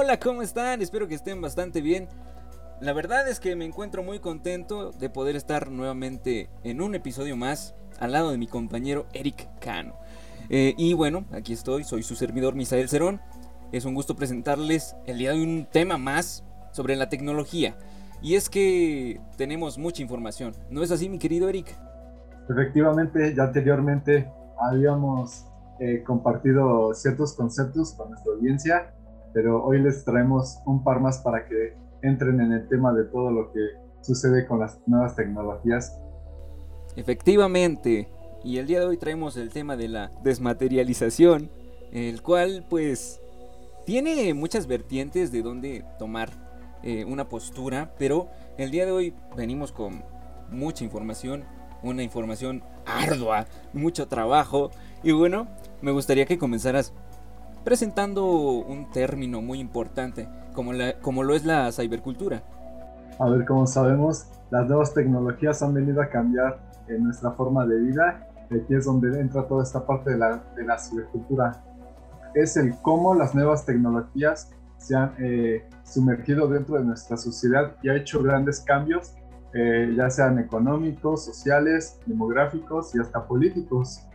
Hola, ¿cómo están? Espero que estén bastante bien. La verdad es que me encuentro muy contento de poder estar nuevamente en un episodio más al lado de mi compañero Eric Cano. Eh, y bueno, aquí estoy, soy su servidor Misael Cerón. Es un gusto presentarles el día de un tema más sobre la tecnología. Y es que tenemos mucha información. ¿No es así, mi querido Eric? Efectivamente, ya anteriormente habíamos eh, compartido ciertos conceptos con nuestra audiencia, pero hoy les traemos un par más para que entren en el tema de todo lo que sucede con las nuevas tecnologías. Efectivamente, y el día de hoy traemos el tema de la desmaterialización, el cual pues tiene muchas vertientes de donde tomar eh, una postura, pero el día de hoy venimos con mucha información, una información ardua, mucho trabajo, y bueno, me gustaría que comenzaras presentando un término muy importante, como, la, como lo es la cibercultura. A ver, como sabemos, las nuevas tecnologías han venido a cambiar en nuestra forma de vida. Aquí es donde entra toda esta parte de la, de la cibercultura. Es el cómo las nuevas tecnologías se han eh, sumergido dentro de nuestra sociedad y ha hecho grandes cambios, eh, ya sean económicos, sociales, demográficos y hasta políticos.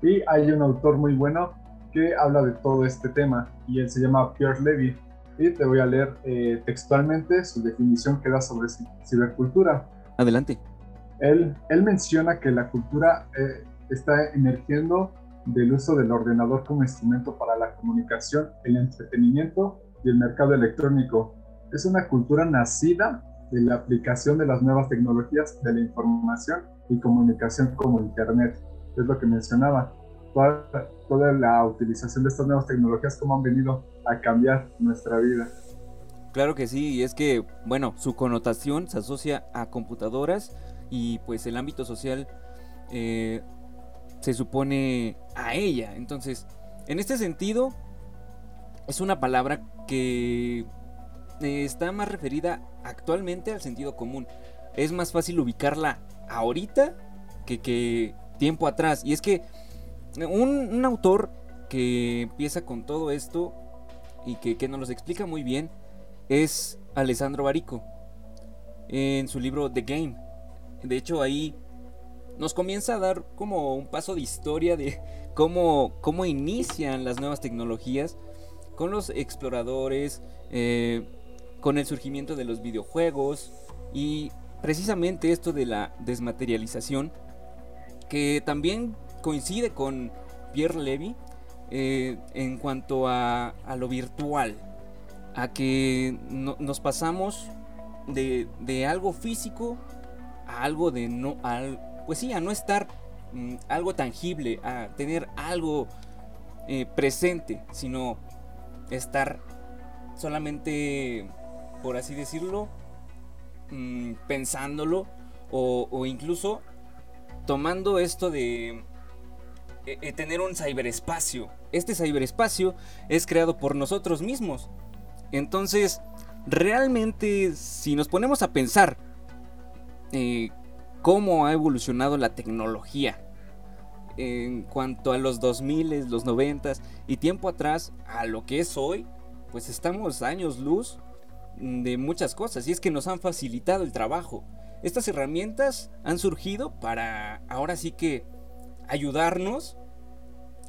Y hay un autor muy bueno que habla de todo este tema y él se llama Pierre Levy. Y te voy a leer eh, textualmente su definición que da sobre cibercultura. Adelante. Él, él menciona que la cultura eh, está emergiendo del uso del ordenador como instrumento para la comunicación, el entretenimiento y el mercado electrónico. Es una cultura nacida de la aplicación de las nuevas tecnologías de la información y comunicación como Internet. Es lo que mencionaba. Toda, la utilización de estas nuevas tecnologías, cómo han venido a cambiar nuestra vida. Claro que sí, y es que, bueno, su connotación se asocia a computadoras y pues el ámbito social eh, se supone a ella. Entonces, en este sentido, es una palabra que está más referida actualmente al sentido común. Es más fácil ubicarla ahorita que, que tiempo atrás. Y es que un, autor que empieza con todo esto y que, que nos lo explica muy bien es Alessandro Barico en su libro The Game. De hecho ahí nos comienza a dar como un paso de historia de cómo, cómo inician las nuevas tecnologías con los exploradores, eh, con el surgimiento de los videojuegos y precisamente esto de la desmaterialización que también coincide con Pierre Levy eh, en cuanto a, lo virtual, a que nos pasamos de, algo físico a algo de no, al, pues sí, a no estar mm, algo tangible, a tener algo eh, presente, sino estar solamente, por así decirlo, mm, pensándolo o, incluso tomando esto de eh, eh, tener un ciberespacio. Este ciberespacio es creado por nosotros mismos. Entonces, realmente, si nos ponemos a pensar eh, cómo ha evolucionado la tecnología en cuanto a los 2000, los 90 y tiempo atrás a lo que es hoy, pues estamos años luz de muchas cosas y es que nos han facilitado el trabajo. Estas herramientas han surgido para ahora sí que ayudarnos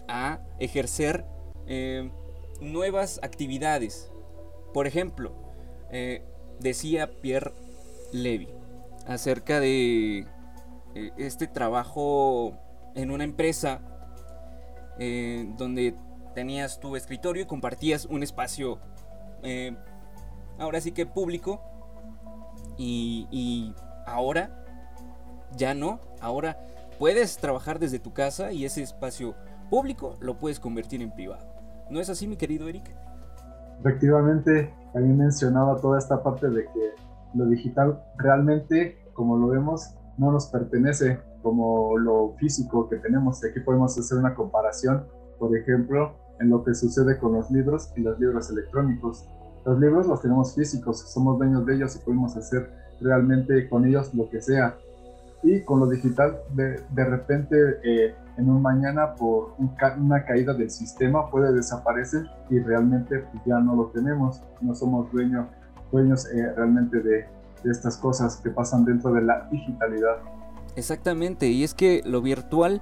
a ejercer eh, nuevas actividades. Por ejemplo, eh, decía Pierre Levy acerca de eh, este trabajo en una empresa donde tenías tu escritorio y compartías un espacio, ahora sí que público, y ahora ya no, ahora puedes trabajar desde tu casa y ese espacio público lo puedes convertir en privado. ¿No es así, mi querido Eric? Efectivamente, también mencionaba toda esta parte de que lo digital realmente, como lo vemos, no nos pertenece como lo físico que tenemos. Aquí podemos hacer una comparación, por ejemplo, en lo que sucede con los libros y los libros electrónicos. Los libros los tenemos físicos, somos dueños de ellos y podemos hacer realmente con ellos lo que sea. Y con lo digital, de, de repente, eh, en un mañana por una caída del sistema puede desaparecer y realmente pues, ya no lo tenemos, no somos dueños, dueños eh, realmente de, estas cosas que pasan dentro de la digitalidad. Exactamente, y es que lo virtual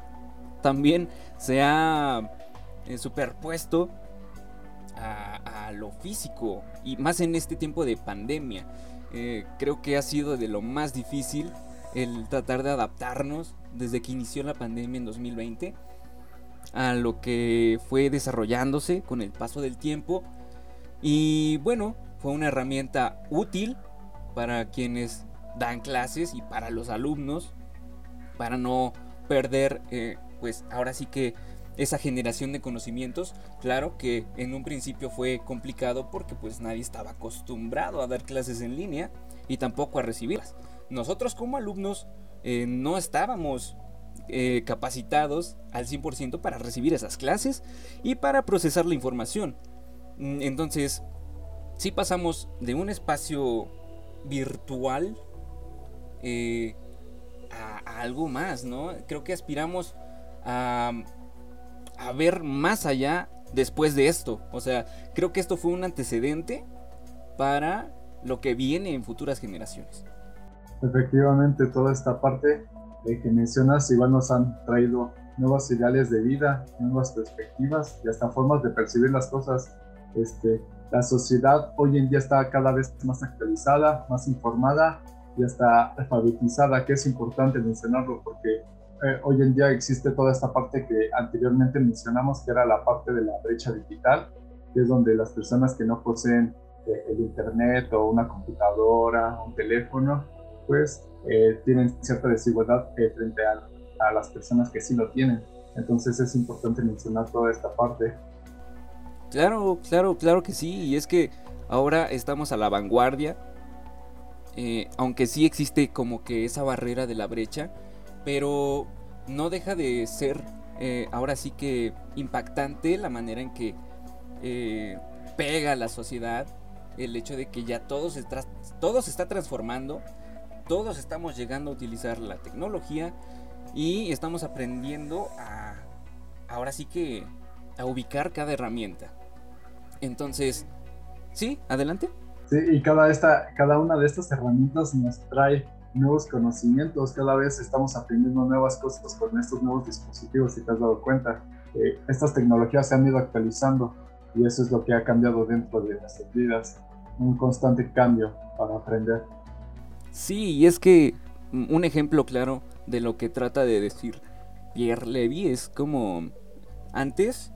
también se ha eh, superpuesto a, lo físico y más en este tiempo de pandemia. Creo que ha sido de lo más difícil el tratar de adaptarnos desde que inició la pandemia en 2020 a lo que fue desarrollándose con el paso del tiempo y bueno, fue una herramienta útil para quienes dan clases y para los alumnos para no perder eh, pues ahora sí que esa generación de conocimientos, claro que en un principio fue complicado porque pues nadie estaba acostumbrado a dar clases en línea y tampoco a recibirlas. Nosotros como alumnos eh, no estábamos eh, capacitados al 100% para recibir esas clases y para procesar la información. Mm, entonces, si pasamos de un espacio virtual eh, a, algo más, ¿no? Creo que aspiramos a ver más allá después de esto. O sea, creo que esto fue un antecedente para lo que viene en futuras generaciones. Efectivamente, toda esta parte que mencionas igual nos han traído nuevos ideales de vida, nuevas perspectivas y hasta formas de percibir las cosas. Este, la sociedad hoy en día está cada vez más actualizada, más informada y hasta alfabetizada, que es importante mencionarlo porque eh, hoy en día existe toda esta parte que anteriormente mencionamos, que era la parte de la brecha digital, que es donde las personas que no poseen eh, el Internet o una computadora, un teléfono, pues eh, tienen cierta desigualdad frente a, las personas que sí lo tienen. Entonces es importante mencionar toda esta parte. Claro, claro, claro que sí. Y es que ahora estamos a la vanguardia. aunque sí existe como que esa barrera de la brecha pero no deja de ser eh, ahora sí que impactante la manera en que eh, pega la sociedad el hecho de que ya todo se, todo se está transformando, todos estamos llegando a utilizar la tecnología y estamos aprendiendo a ahora sí que a ubicar cada herramienta. Entonces, sí, adelante. Sí, y cada, esta, cada una de estas herramientas nos trae nuevos conocimientos, cada vez estamos aprendiendo nuevas cosas con estos nuevos dispositivos, si te has dado cuenta. Eh, estas tecnologías se han ido actualizando y eso es lo que ha cambiado dentro de nuestras vidas, un constante cambio para aprender. Sí, y es que un ejemplo claro de lo que trata de decir Pierre Levy es como antes,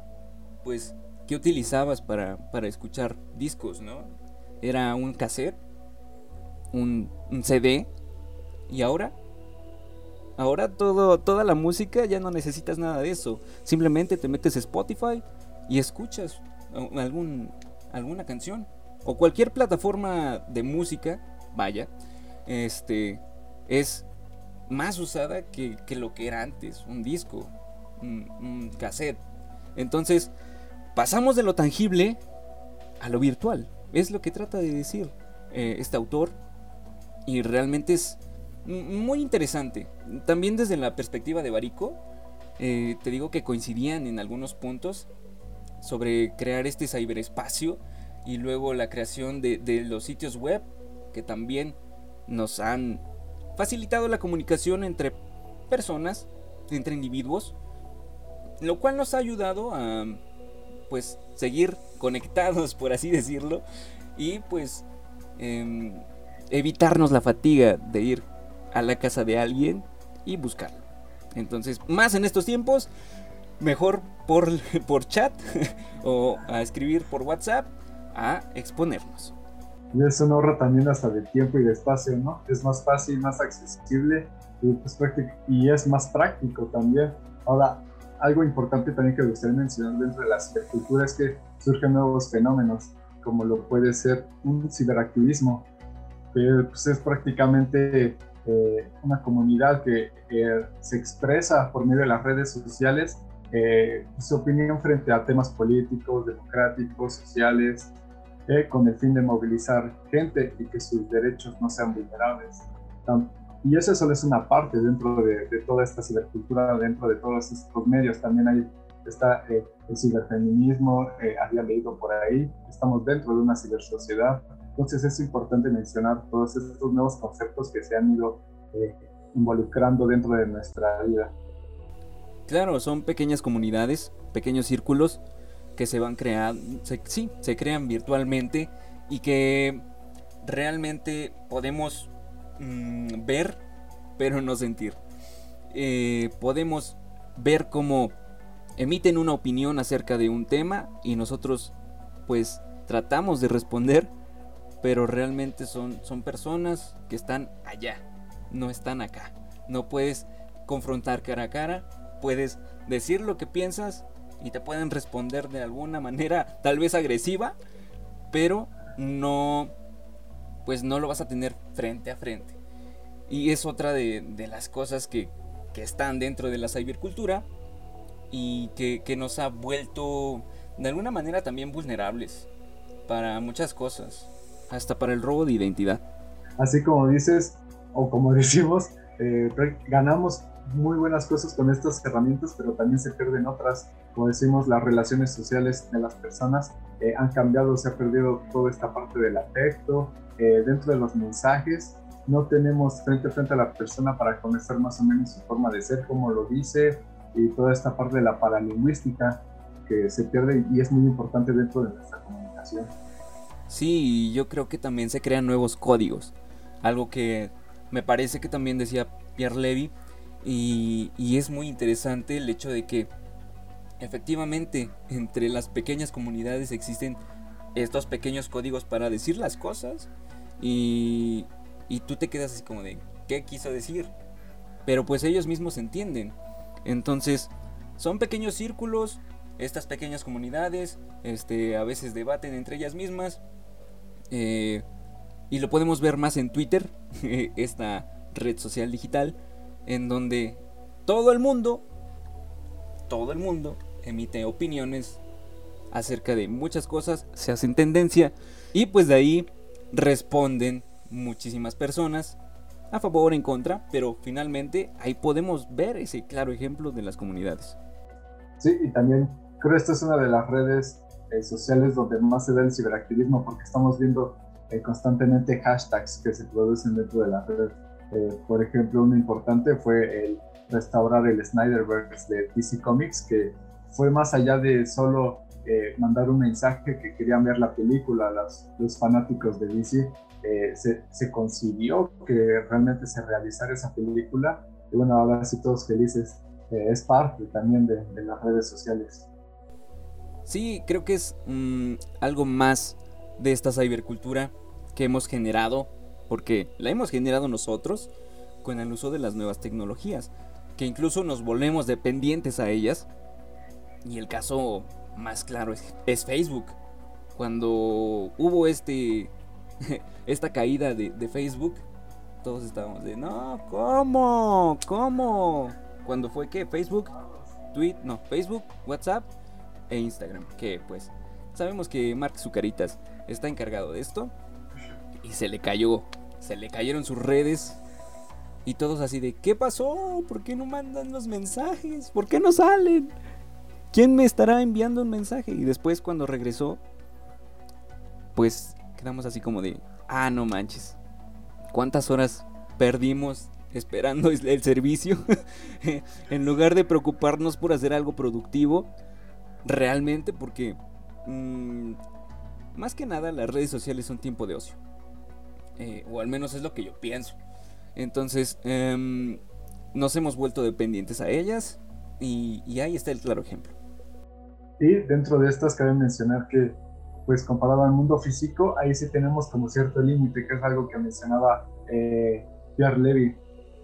pues, ¿qué utilizabas para, para escuchar discos, no? Era un cassette, un, un CD ¿Y ahora? Ahora todo, toda la música ya no necesitas nada de eso. Simplemente te metes a Spotify y escuchas algún, alguna canción. O cualquier plataforma de música, vaya, este, es más usada que, lo que era antes. Un disco, un, cassette. Entonces, pasamos de lo tangible a lo virtual. Es lo que trata de decir eh, este autor. Y realmente es muy interesante. También desde la perspectiva de Barico, eh, te digo que coincidían en algunos puntos sobre crear este ciberespacio y luego la creación de, los sitios web que también nos han facilitado la comunicación entre personas, entre individuos, lo cual nos ha ayudado a pues seguir conectados, por así decirlo, y pues em, evitarnos la fatiga de ir a la casa de alguien y buscarlo. Entonces, más en estos tiempos, mejor por, por chat o a escribir por WhatsApp a exponernos. Y eso no ahorra también hasta de tiempo y de espacio, ¿no? Es más fácil, más accesible y, pues, y es más práctico también. Ahora, algo importante también que me gustaría mencionar dentro de la cibercultura es que surgen nuevos fenómenos, como lo puede ser un ciberactivismo, que pues, es prácticamente eh, una comunidad que se expresa por medio de las redes sociales eh, su opinión frente a temas políticos, democráticos, sociales, eh, con el fin de movilizar gente y que sus derechos no sean vulnerables. Y eso solo es una parte dentro de, toda esta cibercultura, dentro de todos estos medios. También hay está eh, el ciberfeminismo, eh, había leído por ahí, estamos dentro de una cibersociedad. Entonces es importante mencionar todos estos nuevos conceptos que se han ido eh, involucrando dentro de nuestra vida. Claro, son pequeñas comunidades, pequeños círculos que se van creando, sí, se crean virtualmente y que realmente podemos mm, ver, pero no sentir. Eh, podemos ver cómo emiten una opinión acerca de un tema y nosotros pues tratamos de responder, pero realmente son, son personas que están allá, no están acá. No puedes confrontar cara a cara, puedes decir lo que piensas y te pueden responder de alguna manera tal vez agresiva, pero no pues no lo vas a tener frente a frente. Y es otra de, las cosas que, que, están dentro de la cibercultura y que, que, nos ha vuelto de alguna manera también vulnerables para muchas cosas, hasta para el robo de identidad. Así como dices, o como decimos, eh, ganamos muy buenas cosas con estas herramientas, pero también se pierden otras. Como decimos, las relaciones sociales de las personas eh, han cambiado, se ha perdido toda esta parte del afecto, eh, dentro de los mensajes. No tenemos frente a frente a la persona para conocer más o menos su forma de ser, como lo dice, y toda esta parte de la paralingüística que se pierde y es muy importante dentro de nuestra comunicación. Sí, yo creo que también se crean nuevos códigos. Algo que me parece que también decía Pierre Levy. Y, y es muy interesante el hecho de que efectivamente entre las pequeñas comunidades existen estos pequeños códigos para decir las cosas y, y tú te quedas así como de, ¿qué quiso decir? Pero pues ellos mismos entienden. Entonces, son pequeños círculos, estas pequeñas comunidades, este, a veces debaten entre ellas mismas. Eh, y lo podemos ver más en Twitter, esta red social digital, en donde todo el mundo, todo el mundo emite opiniones acerca de muchas cosas, se hacen tendencia y pues de ahí responden muchísimas personas a favor en contra, pero finalmente ahí podemos ver ese claro ejemplo de las comunidades. Sí, y también creo que esta es una de las redes eh, sociales donde más se da el ciberactivismo porque estamos viendo eh, constantemente hashtags que se producen dentro de la red. Eh, por ejemplo, uno importante fue el restaurar el Snyderverse de DC Comics, que fue más allá de solo eh, mandar un mensaje que querían ver la película, los, los fanáticos de DC, eh, se, se, concibió que realmente se realizara esa película. Y bueno, ahora sí todos felices. Eh, es parte también de, de, las redes sociales. Sí, creo que es mm, algo más de esta cibercultura que hemos generado, porque la hemos generado nosotros con el uso de las nuevas tecnologías, que incluso nos volvemos dependientes a ellas. Y el caso más claro es, Facebook. Cuando hubo este esta caída de, Facebook, todos estábamos de, no, ¿cómo? ¿Cómo? Cuando fue que Facebook, Tweet, no, Facebook, WhatsApp e Instagram. Que pues sabemos que Mark Zucaritas está encargado de esto. Y se le cayó, se le cayeron sus redes. Y todos así de, ¿qué pasó? ¿Por qué no mandan los mensajes? ¿Por qué no salen? ¿Quién me estará enviando un mensaje? Y después cuando regresó, pues quedamos así como de, ah, no manches, ¿cuántas horas perdimos esperando el servicio? en lugar de preocuparnos por hacer algo productivo, realmente porque, mm, más que nada, las redes sociales son tiempo de ocio. Eh, o al menos es lo que yo pienso. Entonces, em, nos hemos vuelto dependientes a ellas y, y ahí está el claro ejemplo. Y dentro de estas cabe mencionar que, pues comparado al mundo físico, ahí sí tenemos como cierto límite, que es algo que mencionaba eh, Pierre Levy.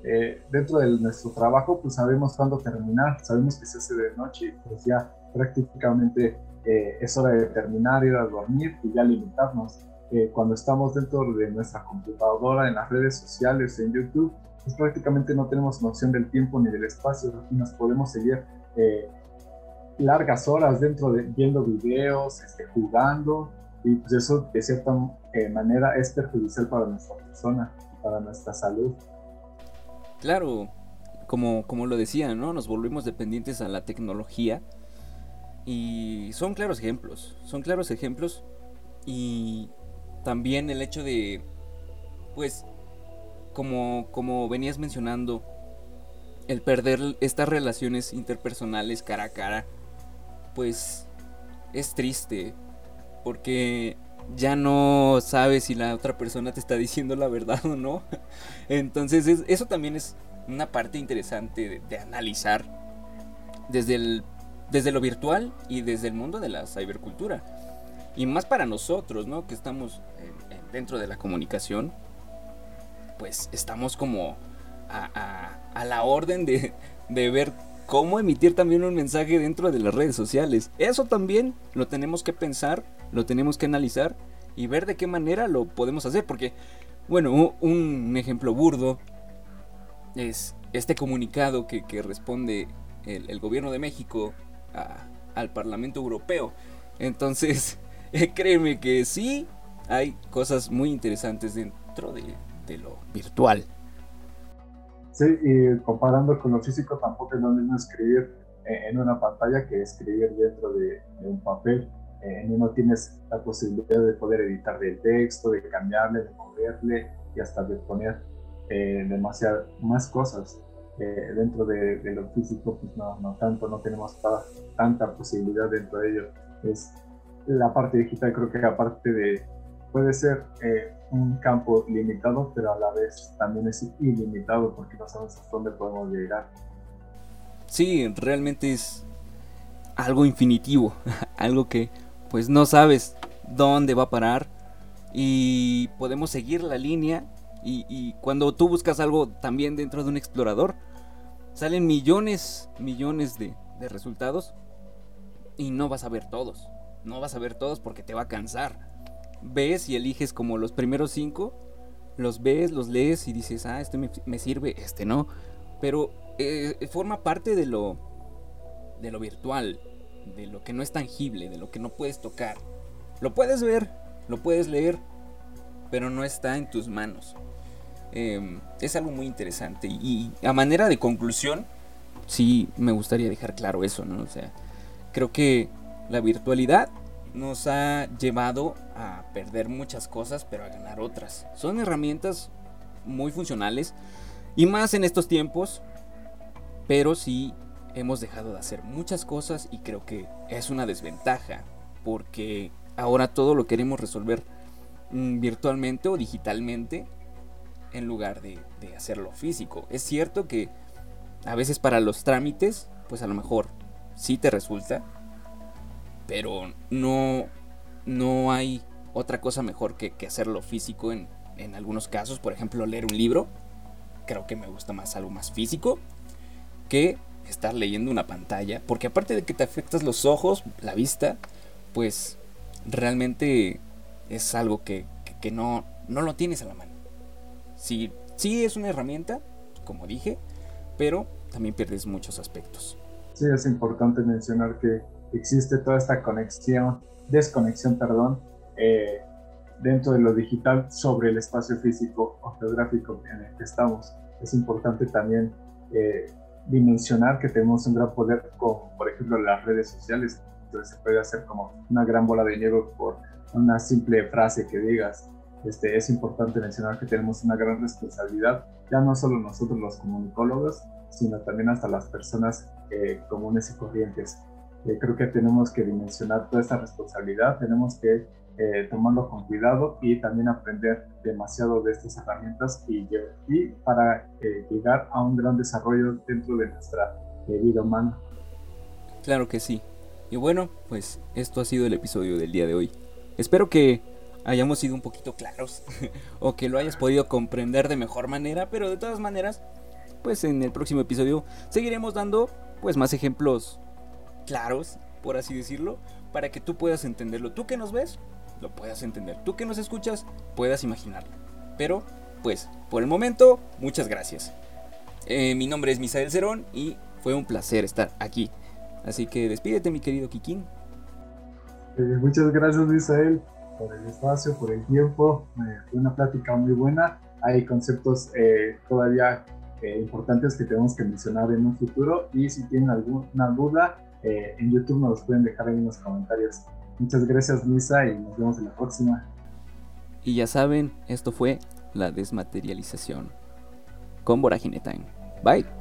Eh, dentro de nuestro trabajo, pues sabemos cuándo terminar, sabemos que se hace de noche, pues ya prácticamente eh, es hora de terminar, ir a dormir y ya limitarnos. cuando estamos dentro de nuestra computadora, en las redes sociales, en YouTube, pues prácticamente no tenemos noción del tiempo ni del espacio y nos podemos seguir largas horas dentro de viendo videos, este, jugando, y pues eso de cierta eh, manera es perjudicial para nuestra persona, para nuestra salud. claro, como, como lo decía, ¿no? Nos volvemos dependientes a la tecnología. Y son claros ejemplos, son claros ejemplos. Y también el hecho de, pues, como, como venías mencionando, el perder estas relaciones interpersonales cara a cara, pues es triste. Porque ya no sabes si la otra persona te está diciendo la verdad o no. Entonces eso también es una parte interesante de, analizar desde, el, desde lo virtual y desde el mundo de la cibercultura. Y más para nosotros, ¿no? Que estamos dentro de la comunicación, pues estamos como a, a, la orden de, de ver cómo emitir también un mensaje dentro de las redes sociales. Eso también lo tenemos que pensar, lo tenemos que analizar y ver de qué manera lo podemos hacer. Porque, bueno, un ejemplo burdo es este comunicado que, responde el, gobierno de México al Parlamento Europeo. Entonces, créeme que sí, hay cosas muy interesantes dentro de, lo virtual. Sí, y comparando con lo físico, tampoco es lo mismo escribir en una pantalla que escribir dentro de, un papel. En uno tienes la posibilidad de poder editar el texto, de cambiarle, de moverle y hasta de poner eh, demasiadas más cosas. Eh, dentro de, lo físico, pues no, no tanto, no tenemos tanta posibilidad dentro de ello. Es la parte digital, creo que aparte de, puede ser eh, un campo limitado, pero a la vez también es ilimitado porque no sabemos hasta dónde podemos llegar. Sí, realmente es algo infinitivo, algo que pues no sabes dónde va a parar y podemos seguir la línea y, cuando tú buscas algo también dentro de un explorador, salen millones, millones de, resultados y no vas a ver todos. No vas a ver todos porque te va a cansar. Ves y eliges como los primeros cinco, los ves, los lees y dices, ah, este me, sirve, este no. Pero eh, forma parte de lo, de lo virtual, de lo que no es tangible, de lo que no puedes tocar. Lo puedes ver, lo puedes leer, pero no está en tus manos. Em, es algo muy interesante. Y, a manera de conclusión, sí me gustaría dejar claro eso, ¿no? O sea, creo que la virtualidad nos ha llevado a perder muchas cosas, pero a ganar otras. Son herramientas muy funcionales y más en estos tiempos, pero sí hemos dejado de hacer muchas cosas y creo que es una desventaja porque ahora todo lo queremos resolver mm, virtualmente o digitalmente en lugar de, hacerlo físico. Es cierto que a veces para los trámites, pues a lo mejor sí te resulta, pero no, no hay otra cosa mejor que, hacerlo físico en, en, algunos casos. Por ejemplo, leer un libro. Creo que me gusta más algo más físico que estar leyendo una pantalla. Porque aparte de que te afectas los ojos, la vista, pues realmente es algo que, que no, no lo tienes a la mano. Sí, sí es una herramienta, como dije, pero también pierdes muchos aspectos. Sí, es importante mencionar que existe toda esta conexión, desconexión, perdón, eh, dentro de lo digital sobre el espacio físico o geográfico en el que estamos. Es importante también eh, dimensionar que tenemos un gran poder con, por ejemplo, las redes sociales. Entonces se puede hacer como una gran bola de nieve por una simple frase que digas. Este, es importante mencionar que tenemos una gran responsabilidad, ya no solo nosotros los comunicólogos, sino también hasta las personas eh, comunes y corrientes. Eh, creo que tenemos que dimensionar toda esta responsabilidad, tenemos que eh, tomarlo con cuidado y también aprender demasiado de estas herramientas y, y para llegar a un gran desarrollo dentro de nuestra vida humana. Claro que sí. Y bueno, pues esto ha sido el episodio del día de hoy. Espero que hayamos sido un poquito claros o que lo hayas podido comprender de mejor manera, pero de todas maneras, pues en el próximo episodio seguiremos dando pues más ejemplos claros, por así decirlo, para que tú puedas entenderlo. Tú que nos ves, lo puedas entender. Tú que nos escuchas, puedas imaginarlo. Pero, pues, por el momento, muchas gracias. Eh, mi nombre es Misael Cerón y fue un placer estar aquí. Así que despídete, mi querido Kikín. Eh, muchas gracias, Misael por el espacio, por el tiempo. fue una plática muy buena. Hay conceptos eh, todavía eh, importantes que tenemos que mencionar en un futuro. Y si tienen alguna duda, eh, en YouTube nos pueden dejar ahí en los comentarios. Muchas gracias, Luisa, y nos vemos en la próxima. Y ya saben, esto fue la desmaterialización con Voragine Time. Bye.